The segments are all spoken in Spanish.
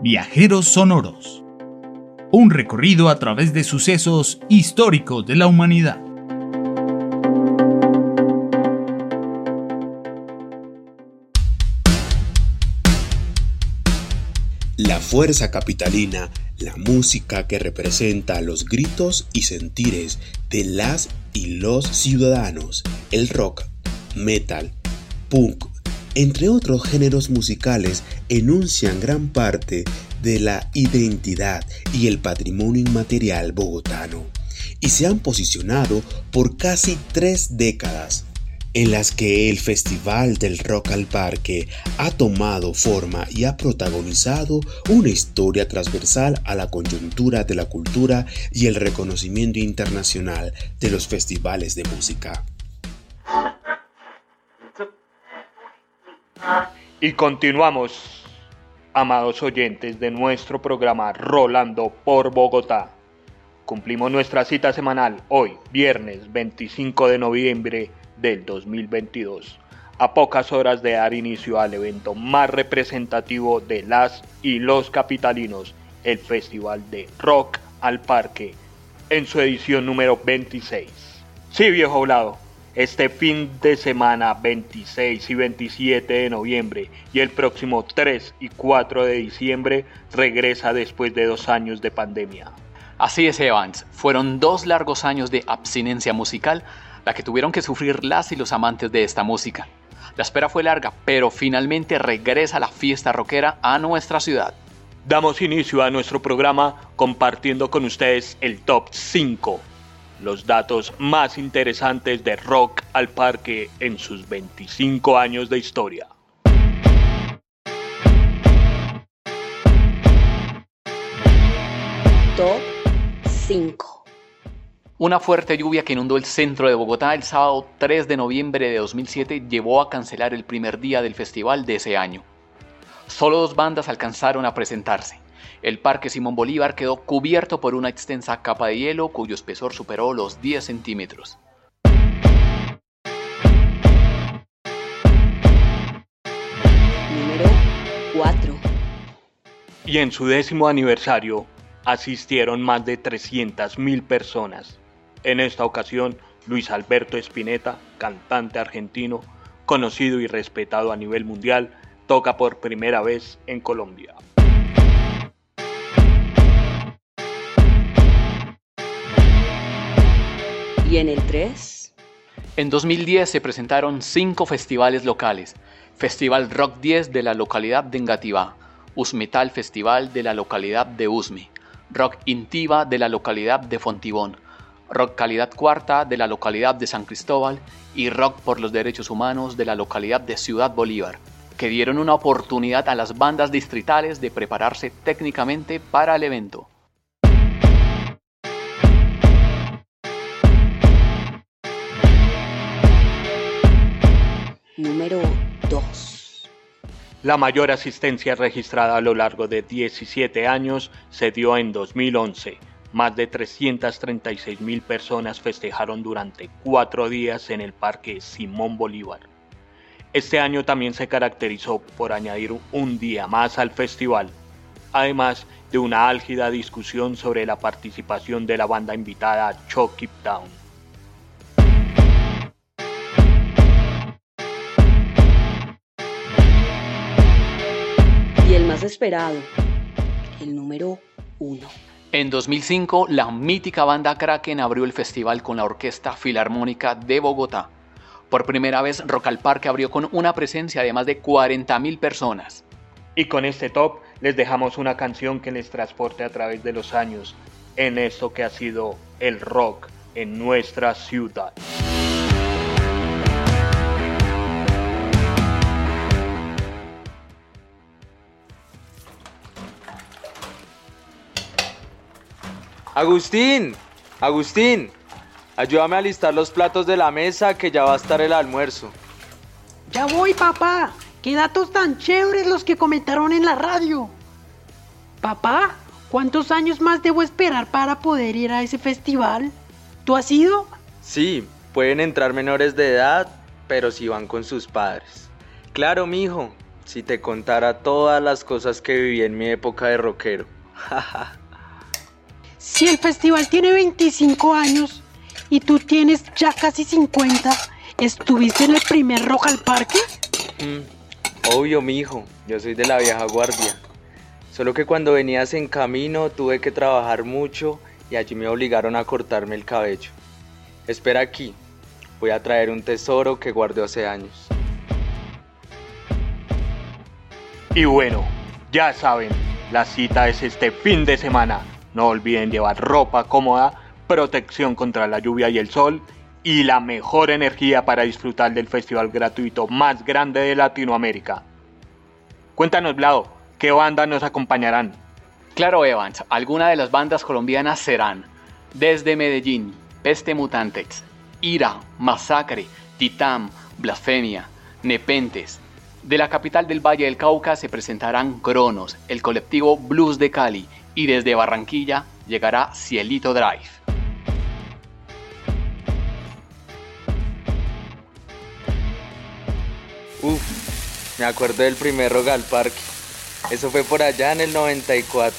Viajeros Sonoros. Un recorrido a través de sucesos históricos de la humanidad. La fuerza capitalina, la música que representa los gritos y sentires de las y los ciudadanos, el rock, metal, punk, entre otros géneros musicales, enuncian gran parte de la identidad y el patrimonio inmaterial bogotano y se han posicionado por casi tres décadas en las que el Festival del Rock al Parque ha tomado forma y ha protagonizado una historia transversal a la coyuntura de la cultura y el reconocimiento internacional de los festivales de música. Y continuamos, amados oyentes de nuestro programa Rolando por Bogotá. Cumplimos nuestra cita semanal hoy, viernes 25 de noviembre del 2022, a pocas horas de dar inicio al evento más representativo de las y los capitalinos, el Festival de Rock al Parque, en su edición número 26. Sí, viejo hablado, este fin de semana 26 y 27 de noviembre y el próximo 3 y 4 de diciembre regresa después de dos años de pandemia. Así es, Evans. Fueron dos largos años de abstinencia musical la que tuvieron que sufrir las y los amantes de esta música. La espera fue larga, pero finalmente regresa la fiesta rockera a nuestra ciudad. Damos inicio a nuestro programa compartiendo con ustedes el top 5 los datos más interesantes de Rock al Parque en sus 25 años de historia. Top 5 Una fuerte lluvia que inundó el centro de Bogotá el sábado 3 de noviembre de 2007 llevó a cancelar el primer día del festival de ese año. Solo dos bandas alcanzaron a presentarse. El Parque Simón Bolívar quedó cubierto por una extensa capa de hielo cuyo espesor superó los 10 centímetros. Número 4 Y en su décimo aniversario asistieron más de 300.000 personas. En esta ocasión, Luis Alberto Spinetta, cantante argentino, conocido y respetado a nivel mundial, toca por primera vez en Colombia. Y en el 3 En 2010 se presentaron cinco festivales locales. Festival Rock 10 de la localidad de Engativá, Usmetal Festival de la localidad de Usme, Rock Intiva de la localidad de Fontibón, Rock Calidad Cuarta de la localidad de San Cristóbal y Rock por los Derechos Humanos de la localidad de Ciudad Bolívar, que dieron una oportunidad a las bandas distritales de prepararse técnicamente para el evento. Número 2 La mayor asistencia registrada a lo largo de 17 años se dio en 2011. Más de 336 mil personas festejaron durante cuatro días en el Parque Simón Bolívar. Este año también se caracterizó por añadir un día más al festival, además de una álgida discusión sobre la participación de la banda invitada Chucky Town. Esperado, el número 1. En 2005, la mítica banda Kraken abrió el festival con la Orquesta Filarmónica de Bogotá. Por primera vez, Rock al Parque abrió con una presencia de más de 40.000 personas. Y con este top les dejamos una canción que les transporte a través de los años en esto que ha sido el rock en nuestra ciudad. Agustín, Agustín, ayúdame a listar los platos de la mesa que ya va a estar el almuerzo. Ya voy, papá. Qué datos tan chéveres los que comentaron en la radio. Papá, ¿cuántos años más debo esperar para poder ir a ese festival? ¿Tú has ido? Sí, pueden entrar menores de edad, pero si van con sus padres. Claro, mijo. si te contara todas las cosas que viví en mi época de rockero. Si el festival tiene 25 años y tú tienes ya casi 50, ¿estuviste en el primer Rock al Parque? Mm, obvio, mijo, yo soy de la vieja guardia. Solo que cuando venías en camino tuve que trabajar mucho y allí me obligaron a cortarme el cabello. Espera aquí, voy a traer un tesoro que guardé hace años. Y bueno, ya saben, la cita es este fin de semana. No olviden llevar ropa cómoda, protección contra la lluvia y el sol y la mejor energía para disfrutar del festival gratuito más grande de Latinoamérica. Cuéntanos, Blado, ¿qué bandas nos acompañarán? Claro, Evans, algunas de las bandas colombianas serán desde Medellín, Peste Mutantes, Ira, Masacre, Titam, Blasfemia, Nepentes. De la capital del Valle del Cauca se presentarán Cronos, el colectivo Blues de Cali y desde Barranquilla llegará Cielito Drive. Uf, me acuerdo del primer Rock al Parque. Eso fue por allá en el 94.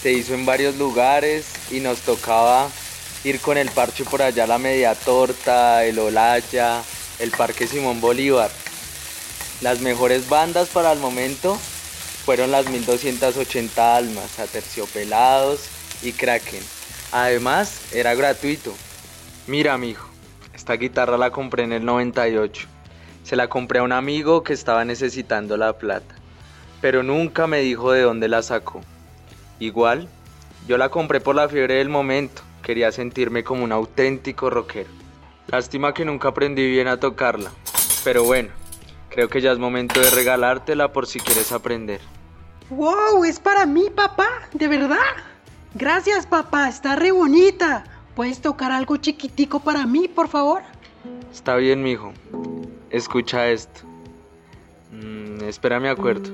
Se hizo en varios lugares y nos tocaba ir con el parche por allá la Media Torta, el Olaya, el Parque Simón Bolívar. Las mejores bandas para el momento fueron las 1280 almas, Aterciopelados y Kraken. Además, era gratuito. Mira, mijo, esta guitarra la compré en el 98. Se la compré a un amigo que estaba necesitando la plata, pero nunca me dijo de dónde la sacó. Igual, yo la compré por la fiebre del momento, quería sentirme como un auténtico rockero. Lástima que nunca aprendí bien a tocarla, pero bueno, creo que ya es momento de regalártela por si quieres aprender. ¡Wow! Es para mí, papá, ¿de verdad? Gracias, papá, está re bonita. ¿Puedes tocar algo chiquitico para mí, por favor? Está bien, mijo. Escucha esto. Mm, espera, me acuerdo.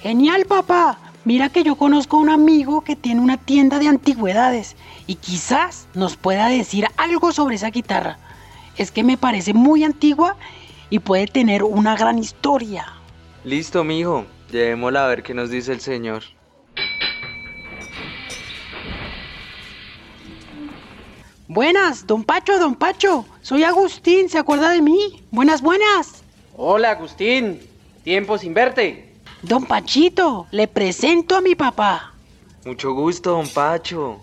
Genial, papá. Mira que yo conozco a un amigo que tiene una tienda de antigüedades y quizás nos pueda decir algo sobre esa guitarra. Es que me parece muy antigua y puede tener una gran historia. Listo, mijo. Llevémosla a ver qué nos dice el señor. Buenas, don Pacho, don Pacho. Soy Agustín, ¿se acuerda de mí? Buenas, buenas. Hola, Agustín. Tiempo sin verte. Don Pachito, le presento a mi papá. Mucho gusto, don Pacho.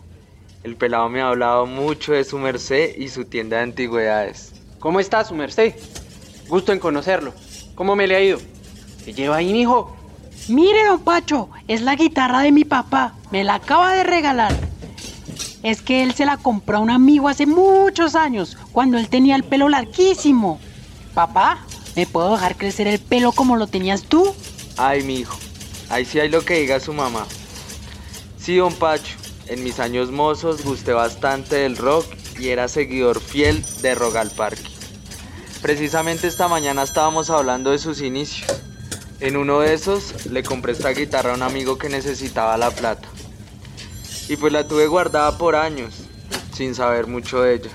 El pelado me ha hablado mucho de su merced y su tienda de antigüedades. ¿Cómo está su merced? Gusto en conocerlo. ¿Cómo me le ha ido? ¿Qué lleva ahí, mijo? Mire, don Pacho, es la guitarra de mi papá. Me la acaba de regalar. Es que él se la compró a un amigo hace muchos años, cuando él tenía el pelo larguísimo. Papá, ¿me puedo dejar crecer el pelo como lo tenías tú? Ay, mi hijo. Ahí sí hay lo que diga su mamá. Sí, don Pacho. En mis años mozos gusté bastante del rock y era seguidor fiel de Rock al Parque. Precisamente esta mañana estábamos hablando de sus inicios. En uno de esos le compré esta guitarra a un amigo que necesitaba la plata. Y pues la tuve guardada por años, sin saber mucho de ella.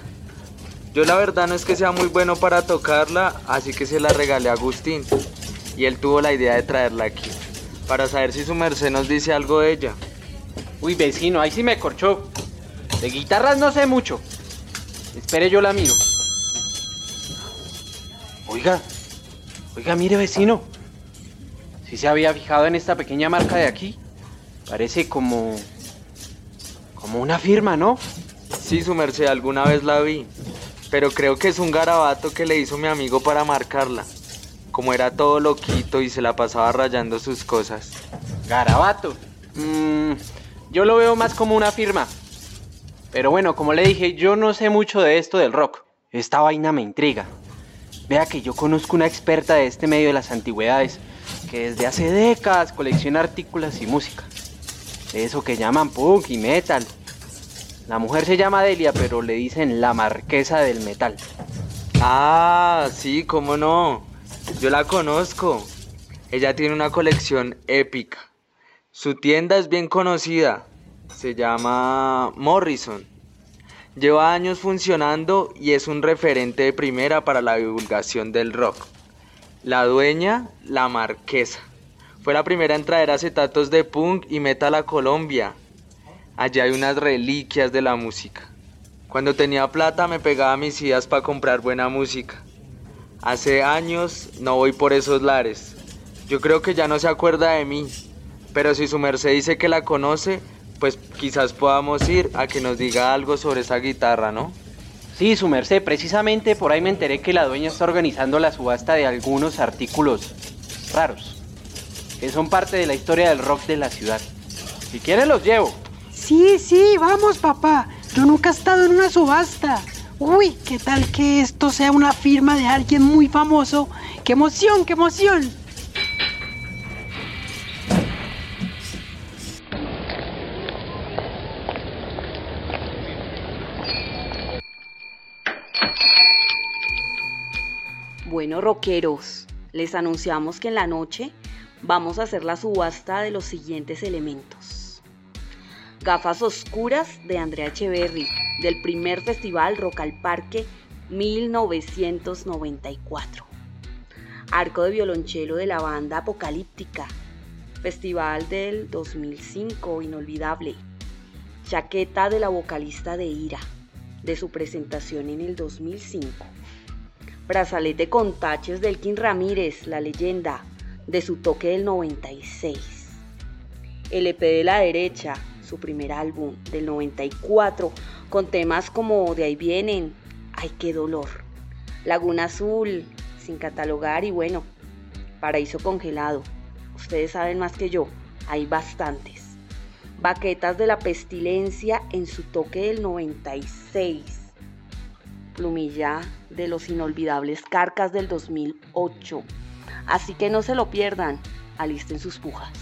Yo la verdad no es que sea muy bueno para tocarla, así que se la regalé a Agustín. Y él tuvo la idea de traerla aquí, para saber si su merced nos dice algo de ella. Uy, vecino, ahí sí me corchó. De guitarras no sé mucho. Espere, yo la miro. Oiga, oiga, mire, vecino. Si se había fijado en esta pequeña marca de aquí. Parece como. como una firma, ¿no? Sí, su merced, alguna vez la vi. Pero creo que es un garabato que le hizo mi amigo para marcarla. Como era todo loquito y se la pasaba rayando sus cosas. Garabato. Mmm. Yo lo veo más como una firma. Pero bueno, como le dije, yo no sé mucho de esto del rock. Esta vaina me intriga. Vea que yo conozco una experta de este medio de las antigüedades, que desde hace décadas colecciona artículos y música. Eso que llaman punk y metal. La mujer se llama Delia, pero le dicen la marquesa del metal. Ah, sí, cómo no. Yo la conozco. Ella tiene una colección épica. Su tienda es bien conocida. Se llama Morrison. Lleva años funcionando y es un referente de primera para la divulgación del rock. La dueña, la marquesa. Fue la primera en traer acetatos de punk y metal a Colombia. Allí hay unas reliquias de la música. Cuando tenía plata me pegaba mis ideas para comprar buena música. Hace años no voy por esos lares. Yo creo que ya no se acuerda de mí. Pero si su merced dice que la conoce, pues quizás podamos ir a que nos diga algo sobre esa guitarra, ¿no? Sí, su merced, precisamente por ahí me enteré que la dueña está organizando la subasta de algunos artículos raros, que son parte de la historia del rock de la ciudad. Si quieren los llevo. Sí, sí, vamos, papá. Yo nunca he estado en una subasta. Uy, ¿qué tal que esto sea una firma de alguien muy famoso? ¡Qué emoción, qué emoción! Bueno, rockeros, les anunciamos que en la noche vamos a hacer la subasta de los siguientes elementos. Gafas oscuras de Andrea Echeverry, del primer festival Rock al Parque 1994. Arco de violonchelo de la banda Apocalíptica, Festival del 2005, inolvidable. Chaqueta de la vocalista de Ira, de su presentación en el 2005. Brazalete con taches del King Ramírez, la leyenda, de su toque del 96. El EP de la derecha, su primer álbum del 94, con temas como De ahí vienen, Ay qué dolor, Laguna Azul, sin catalogar y bueno, Paraíso congelado. Ustedes saben más que yo, hay bastantes. Baquetas de la pestilencia en su toque del 96. Plumilla de los inolvidables Carcas del 2008. Así que no se lo pierdan, alisten sus pujas.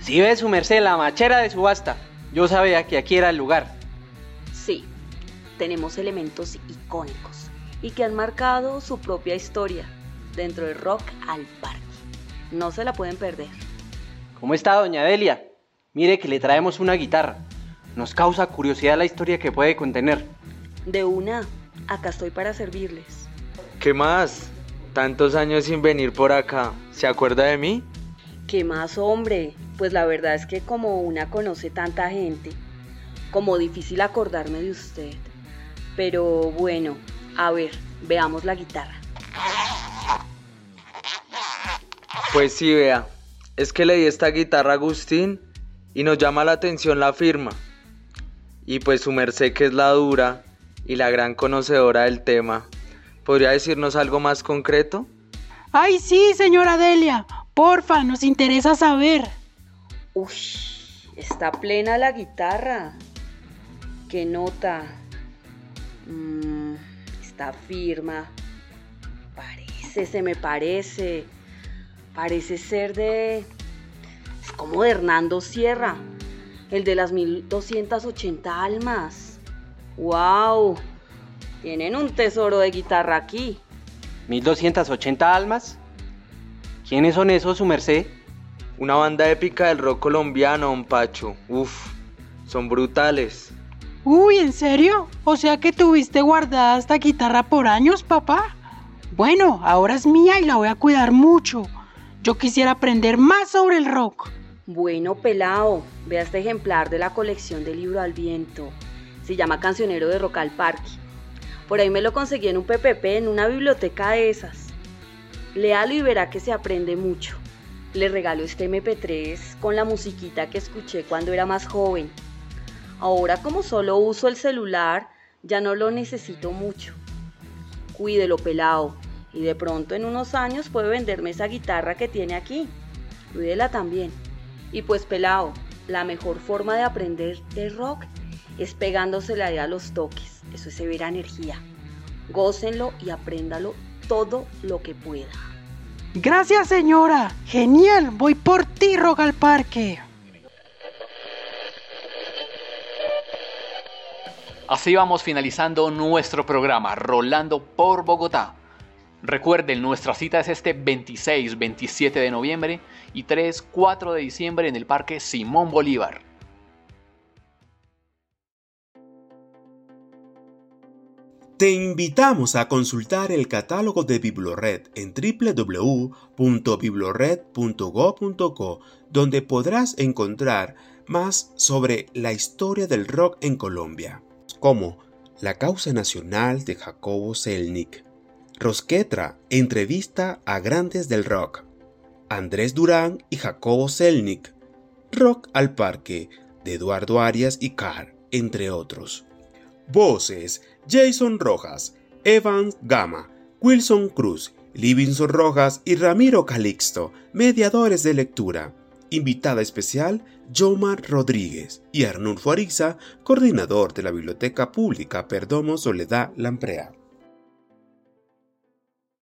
Si ve su merced la machera de subasta, yo sabía que aquí era el lugar. Sí, tenemos elementos icónicos y que han marcado su propia historia dentro del rock al parque. No se la pueden perder. ¿Cómo está, doña Delia? Mire que le traemos una guitarra. Nos causa curiosidad la historia que puede contener. De una, acá estoy para servirles. ¿Qué más? Tantos años sin venir por acá. ¿Se acuerda de mí? ¿Qué más, hombre? Pues la verdad es que como una conoce tanta gente, como difícil acordarme de usted. Pero bueno, a ver, veamos la guitarra. Pues sí, vea. Es que le di esta guitarra a Agustín y nos llama la atención la firma. Y pues su merced que es la dura y la gran conocedora del tema, ¿podría decirnos algo más concreto? Ay, sí, señora Delia. Porfa, nos interesa saber. Uy, está plena la guitarra. ¿Qué nota? Mm, está firma. Parece, se me parece. Parece ser de... Es como de Hernando Sierra, el de las 1280 almas. ¡Wow! Tienen un tesoro de guitarra aquí. ¿1280 almas? ¿Quiénes son esos, su merced? Una banda épica del rock colombiano, don Pacho. Uf, son brutales. Uy, ¿en serio? O sea que tuviste guardada esta guitarra por años, papá. Bueno, ahora es mía y la voy a cuidar mucho. Yo quisiera aprender más sobre el rock. Bueno, pelao, vea este ejemplar de la colección de libro al viento. Se llama Cancionero de Rock al Parque. Por ahí me lo conseguí en un PPP en una biblioteca de esas. Léalo y verá que se aprende mucho. Le regalo este MP3 con la musiquita que escuché cuando era más joven. Ahora como solo uso el celular, ya no lo necesito mucho. Cuídelo pelado y de pronto en unos años puede venderme esa guitarra que tiene aquí. Cuídela también. Y pues pelado, la mejor forma de aprender de rock es pegándosela a los toques. Eso es severa energía. Gócenlo y apréndalo todo lo que pueda. Gracias, señora. Genial. Voy por ti, Rock al Parque. Así vamos finalizando nuestro programa, Rolando por Bogotá. Recuerden, nuestra cita es este 26, 27 de noviembre y 3, 4 de diciembre en el Parque Simón Bolívar. Te invitamos a consultar el catálogo de Biblored en www.biblored.go.co, donde podrás encontrar más sobre la historia del rock en Colombia, como La causa nacional de Jacobo Selnik, Rosquetra, entrevista a grandes del rock, Andrés Durán y Jacobo Selnik, Rock al Parque, de Eduardo Arias y Carr, entre otros. Voces Jason Rojas, Evan Gama, Wilson Cruz, Livingston Rojas y Ramiro Calixto, mediadores de lectura. Invitada especial, Jomar Rodríguez y Arnulfo Ariza, coordinador de la Biblioteca Pública Perdomo Soledad Lamprea.